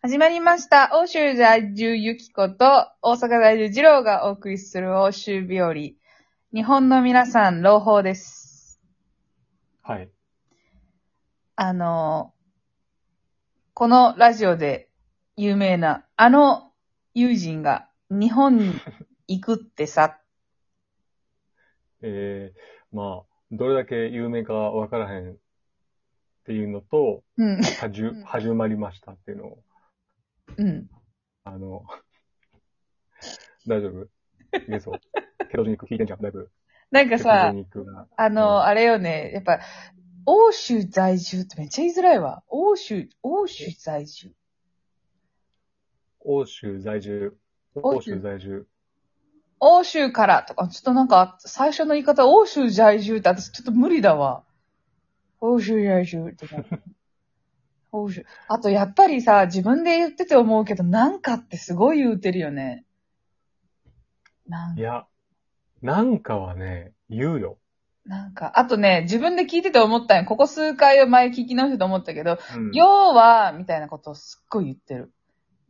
始まりました。欧州在住ゆきこと大阪在住二郎がお送りする欧州日和。日本の皆さん、朗報です。はい。あの、このラジオで有名なあの友人が日本に行くってさ、えー、まあ、どれだけ有名かわからへんっていうのと、うん、はじゅうん始まりましたっていうのを、うん。あの、大丈夫？ゲソ。ケトジニック聞いてんじゃん、だいぶ。なんかさ。あの、うんあれよね、やっぱ、欧州在住ってめっちゃ言いづらいわ。欧州、欧州在住。欧州在住。欧州在住。欧州からとか、ちょっとなんか、最初の言い方、欧州在住って私ちょっと無理だわ。欧州在住って。あと、やっぱりさ、自分で言ってて思うけど、なんかってすごい言うてるよね。なんいや、なんかはね、言うよ。なんか、あとね、自分で聞いてて思ったんよ。ここ数回を前聞き直してと思ったけど、うん、要は、みたいなことをすっごい言ってる。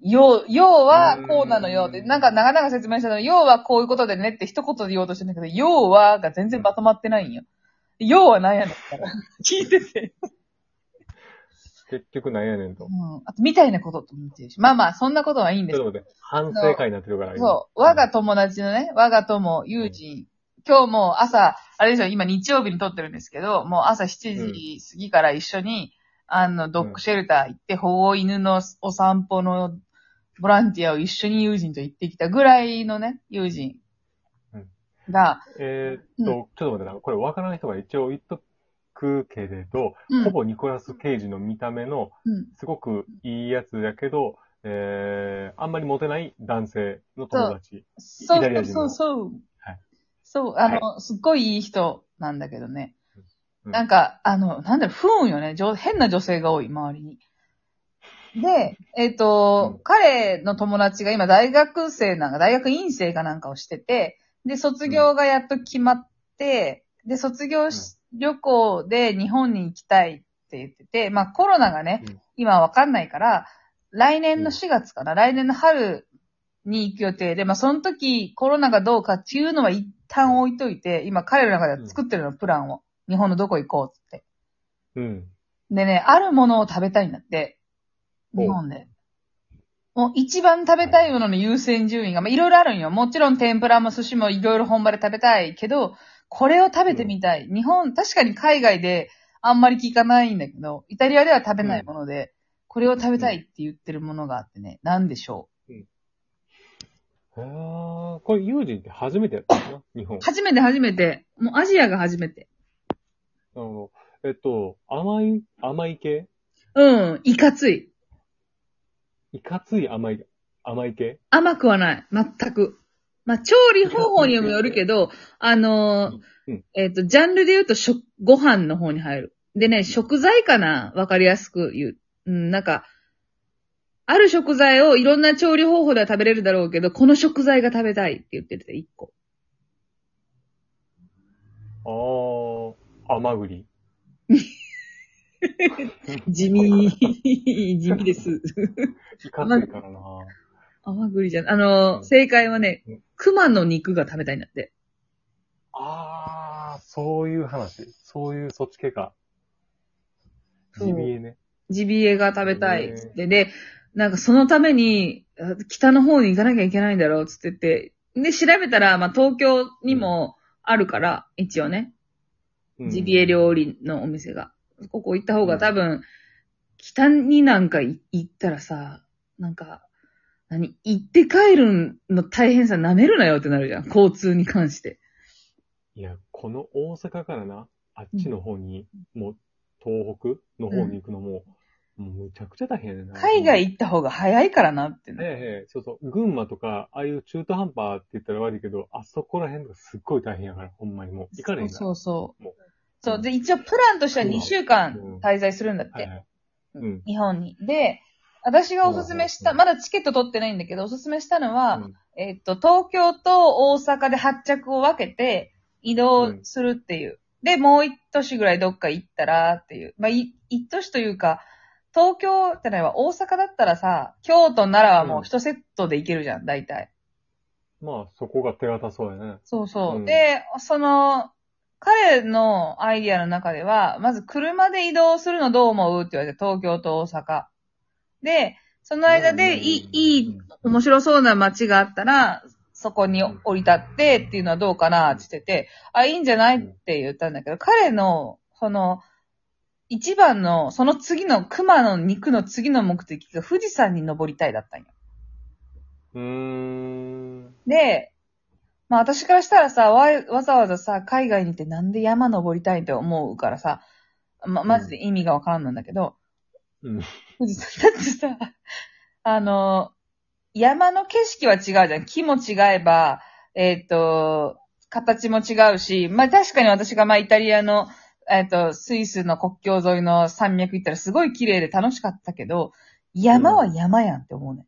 要、要は、こうなのよって、うんなんか長々説明したの、要はこういうことでねって一言で言おうとしてんだけど、要はが全然まとまってないんよ。要は何やねんから。聞いてて。結局なんやねんとう。ん。あと、みたいなことと思ってるし。まあまあ、そんなことはいいんですちょっと待って、反省会になってるから、今そう。我が友達のね、我が友、友人。今日も朝、あれですよ、今日曜日に撮ってるんですけど、もう朝7時過ぎから一緒に、あの、ドッグシェルター行って、保護犬のお散歩のボランティアを一緒に友人と行ってきたぐらいのね、友人うんが、えーっと、うんちょっと待ってな。これわからない人が一応言っとくけれど、うんほぼニコラス・ケイジの見た目の、うん。すごくいいやつだけど、えー、あんまりモテない男性の友達。そうイタリア人のそうそう。はいそう、あの、すっごいいい人なんだけどね。うんなんか、あの、なんだろう、不運よね。女変な女性が多い、周りに。で、えっ、と、うん彼の友達が今大学生なんか、大学院生かなんかをしてて、で、卒業がやっと決まって、で、卒業し、旅行で日本に行きたいって言ってて、まあコロナがね、うん今わかんないから、来年の4月かな、来年の春に行く予定で、まあその時コロナがどうかっていうのは一旦置いといて、今彼らの中では作ってるの、プランを。日本のどこ行こうっつって。うん。でね、あるものを食べたいんだって。お日本で。もう一番食べたいものの優先順位が、まあいろいろあるんよ。もちろん天ぷらも寿司もいろいろ本場で食べたいけど、これを食べてみたい。日本、確かに海外であんまり聞かないんだけど、イタリアでは食べないもので、これを食べたいって言ってるものがあってね、なんでしょへー、これ、友人って初めてやったの？かな日本う。。初めて初めて、もうアジアが初めて。あの、えっと、甘い、甘い系？うん、いかつい。いかつい甘い、甘い系？甘くはない。全く。まあ、調理方法にもよるけど、あのーうんえっ、と、ジャンルで言うと、食、ご飯の方に入る。でね、食材かな？わかりやすく言う。うん、なんか、ある食材をいろんな調理方法では食べれるだろうけど、この食材が食べたいって言ってて、一個。あー、甘栗。地味、地味です。いかついからな甘栗じゃん。あの正解はねうん、熊の肉が食べたいんだって。あー、そういう話。そういう、そっち系か。そうジビエね。ジビエが食べたいっつって。で、なんかそのために、あ北の方に行かなきゃいけないんだろうっつってて。で、調べたら、まあ、東京にもあるから、一応ね。うんジビエ料理のお店が。ここ行った方が多分、北になんかい行ったらさ、なんか、何？行って帰るの大変さ舐めるなよってなるじゃん。交通に関して。いや、この大阪からな、あっちの方に、もう、東北の方に行くのも、もうむちゃくちゃ大変やな。海外行った方が早いからなってな。ええええ、そうそう。群馬とか、ああいう中途半端って言ったら悪いけど、あそこら辺とかすっごい大変やから、ほんまにもう。行かれへんから。そうそうもうそう。で、一応プランとしては2週間うん滞在するんだって。はいはい。うん。日本に。で、私がおすすめした、うんまだチケット取ってないんだけど、おすすめしたのは、うんえっと、東京と大阪で発着を分けて移動するっていう。で、もう一都市ぐらいどっか行ったらっていう。まあ、い一都市というか、東京ってないわ、大阪だったらさ、京都、奈良はもう一セットで行けるじゃん、大体。まあ、そこが手堅そうやね。そうそう。うんで、その、彼のアイディアの中では、まず車で移動するのどう思うって言われて、東京と大阪。で、その間でいい、いい、面白そうな街があったら、そこに降り立ってっていうのはどうかなって言ってて、あ、いいんじゃないって言ったんだけど、彼の、その、一番の、その次の熊の肉の次の目的が富士山に登りたいだったんよ。うーん。で、まあ私からしたらさ、わ、わざわざさ、海外に行ってなんで山登りたいって思うからさ、ま、マジで意味がわからんなんだけど、うん。だってさ、あの、山の景色は違うじゃん。木も違えば、えっ、と、形も違うし、まあ確かに私がまあイタリアの、えっ、と、スイスの国境沿いの山脈行ったらすごい綺麗で楽しかったけど、山は山やんって思うね。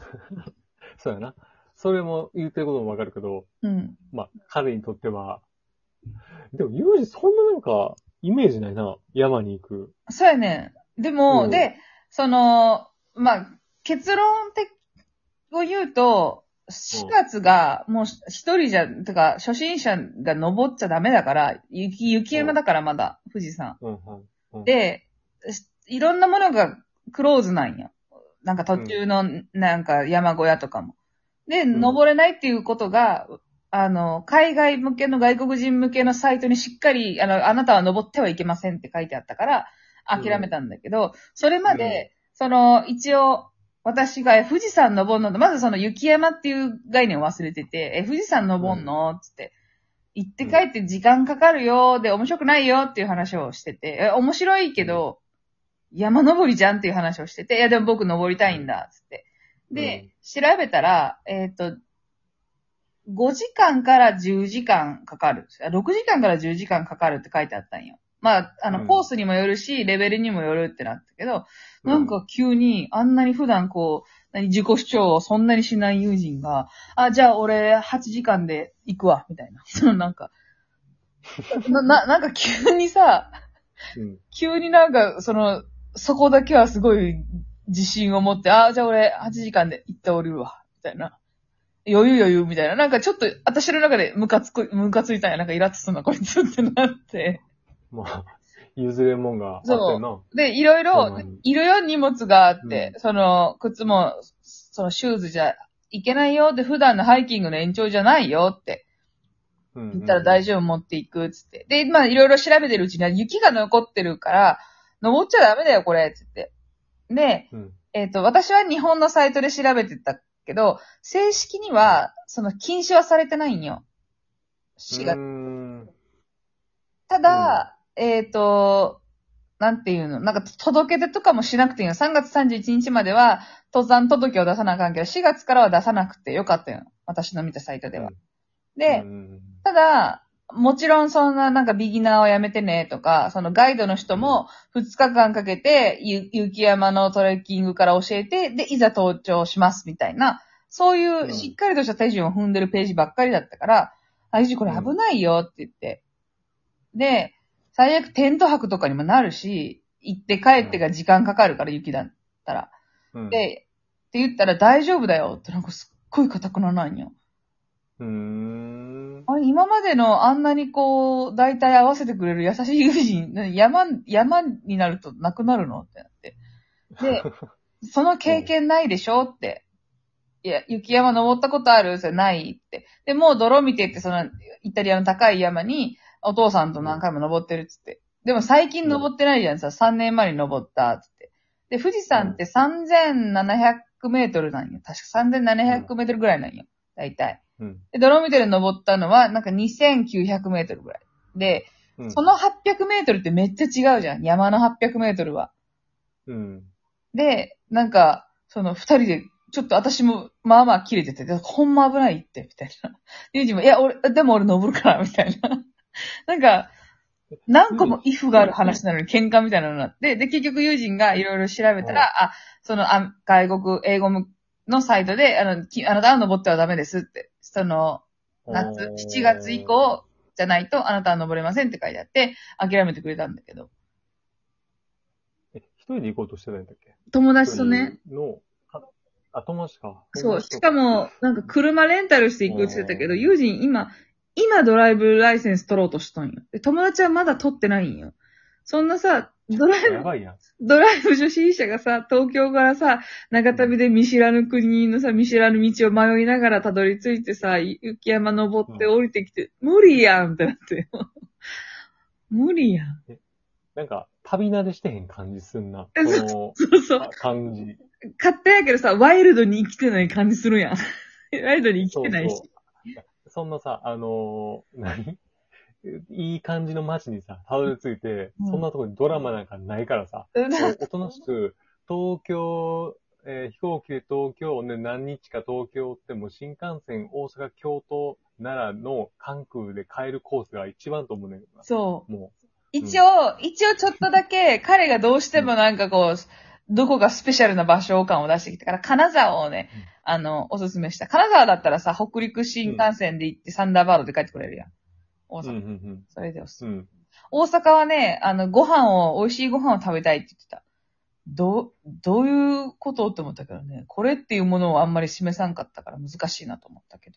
そうやな。それも言ってることもわかるけど、うん。まあ、彼にとっては、でも、ユージそんななんか、イメージないな。山に行く。そうやねん。でも、うんで、その、まあ、結論的を言うと、4月がもう一人じゃ、てか、初心者が登っちゃダメだから、雪、雪山だからまだ、富士山。うんうん。で、しいろんなものがクローズなんよ。なんか途中の、なんか山小屋とかも。で、ん登れないっていうことが、あの、海外向けの外国人向けのサイトにしっかり、あの、あなたは登ってはいけませんって書いてあったから、諦めたんだけど、それまで、その、一応、私がえ富士山登んのと、まずその雪山っていう概念を忘れてて、え、富士山登んの？つって。行って帰って時間かかるよ、で、面白くないよっていう話をしてて、え、面白いけど、山登りじゃんっていう話をしてて、いや、でも僕登りたいんだ、つって。で、調べたら、えっ、と、5時間から10時間かかる。あ6時間から10時間かかるって書いてあったんよ。まあ、あの、うんコースにもよるし、レベルにもよるってなったけど、うんなんか急に、あんなに普段こう、何自己主張をそんなにしない友人が、あ、じゃあ俺8時間で行くわ、みたいな。そのなんか、な、な、なんか急にさ、うん。急になんか、その、そこだけはすごい自信を持って、あ、じゃあ俺8時間で行っておるわ、みたいな。余裕余裕みたいな。なんかちょっと、私の中でムカつく、ムカついたんや。なんかイラッとすんな、こいつってなって。まあ、譲れんもんがあったよな。で、いろいほろいろいろ荷物があって、うその、靴も、そのシューズじゃいけないよって、普段のハイキングの延長じゃないよってうん言ったら大丈夫持っていくっつって。で、まあいろいろ調べてるうちには雪が残ってるから、登っちゃダメだよ、これ、つって。で、夫。うん。えっ、と、私は日本のサイトで調べてたけど、正式には、その禁止はされてないんよ。4うー月。ん。ただ、えっ、と、なんていうの、なんか届け出とかもしなくていいの。3月31日までは登山届を出さなあかんけど、4月からは出さなくてよかったよ。私の見たサイトでは。で、うんただ、もちろんそんななんかビギナーをやめてねとか、そのガイドの人も2日間かけてゆ雪山のトレッキングから教えて、で、いざ登頂しますみたいな、そういううんしっかりとした手順を踏んでるページばっかりだったから、あ、いじこれ危ないよって言って。で、最悪テント泊とかにもなるし、行って帰ってが時間かかるから雪だったら。うん。で、って言ったら大丈夫だよってなんかすっごい固くななんよ。うーん。あれ、今までのあんなにこう、大体合わせてくれる優しい友人、な山、山になるとなくなるのってなって。で、その経験ないでしょって。いや、雪山登ったことある？それないって。で、もう泥見てって、その、イタリアの高い山に、お父さんと何回も登ってるっつって。でも最近登ってないじゃんさ、3年前に登ったっつって。で、富士山って3700メートルなんよ。確か3700メートルぐらいなんよ。大体。うん。で、ドロミテル登ったのは、なんか2900メートルぐらい。で、うん。その800メートルってめっちゃ違うじゃん。山の800メートルは。うん。で、なんか、その二人で、ちょっと私も、まあまあ切れてて、でほんま危ないって、みたいな。ユージも、いや、俺、でも俺登るから、みたいな。なんか、何個もイフがある話なのに喧嘩みたいなのになって、で、結局ユージンがいろいろ調べたら、あ、その、あ外国、英語のサイトで、あの、きあなたは登ってはダメですって、その、夏、7月以降じゃないとあなたは登れませんって書いてあって、諦めてくれたんだけど。一人で行こうとしてたんだっけ？友達とね。。の、あ、あ友達か。そう。しかも、なんか車レンタルして行くって言ってたけど、うん友人今、今ドライブライセンス取ろうとしとんよ。で友達はまだ取ってないんよ。そんなさ、ドライブ、やばいやん。ドライブ初心者がさ、東京からさ、長旅で見知らぬ国のさ、見知らぬ道を迷いながらたどり着いてさ、雪山登って降りてきて、無理やんってなって。無理やん。なんか、旅慣れしてへん感じすんな。そうそうの、。あ感じ。勝手やけどさ、ワイルドに生きてない感じするやん。ワイルドに生きてないし。そうそうそんなさ、あのー何？いい感じの街にさ、たどり着いて、うんそんなとこにドラマなんかないからさ、うんおとなしく、東京、えー飛行機で東京、ね、何日か東京っても新幹線、大阪、京都、奈良の関空で帰るコースが一番と思うねんけどな。そう。も一応、一応ちょっとだけ、彼がどうしてもなんかこう、どこがスペシャルな場所感を出してきたから、金沢をね、うんあの、おすすめした。金沢だったらさ、北陸新幹線で行ってサンダーバードで帰ってくれるやん。大う、阪。うん、うん、それでおすすめ。うん。うん。大阪はね、あの、ご飯を、美味しいご飯を食べたいって言ってた。どう、どういうことって思ったけどね、これっていうものをあんまり示さんかったから難しいなと思ったけど。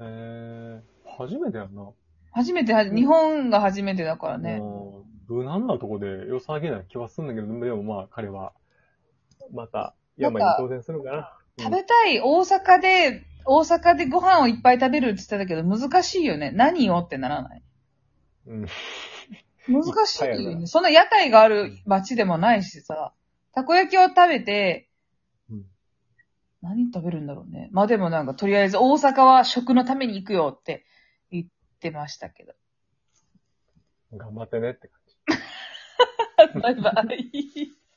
えー、初めてやんな。初めて日本が初めてだからね。無難なとこで良さげな気はするんだけど、でもまあ彼は、また山に当選するのかな。食べたい、大阪で、大阪でご飯をいっぱい食べるって言ってたけど、難しいよね。何をってならないうん。難しいいっぱいあるなよね。そんな屋台がある街でもないしさ、たこ焼きを食べて、うん何食べるんだろうね。まあでもなんか、とりあえず大阪は食のために行くよって言ってましたけど。頑張ってねって感じ。バイバイ。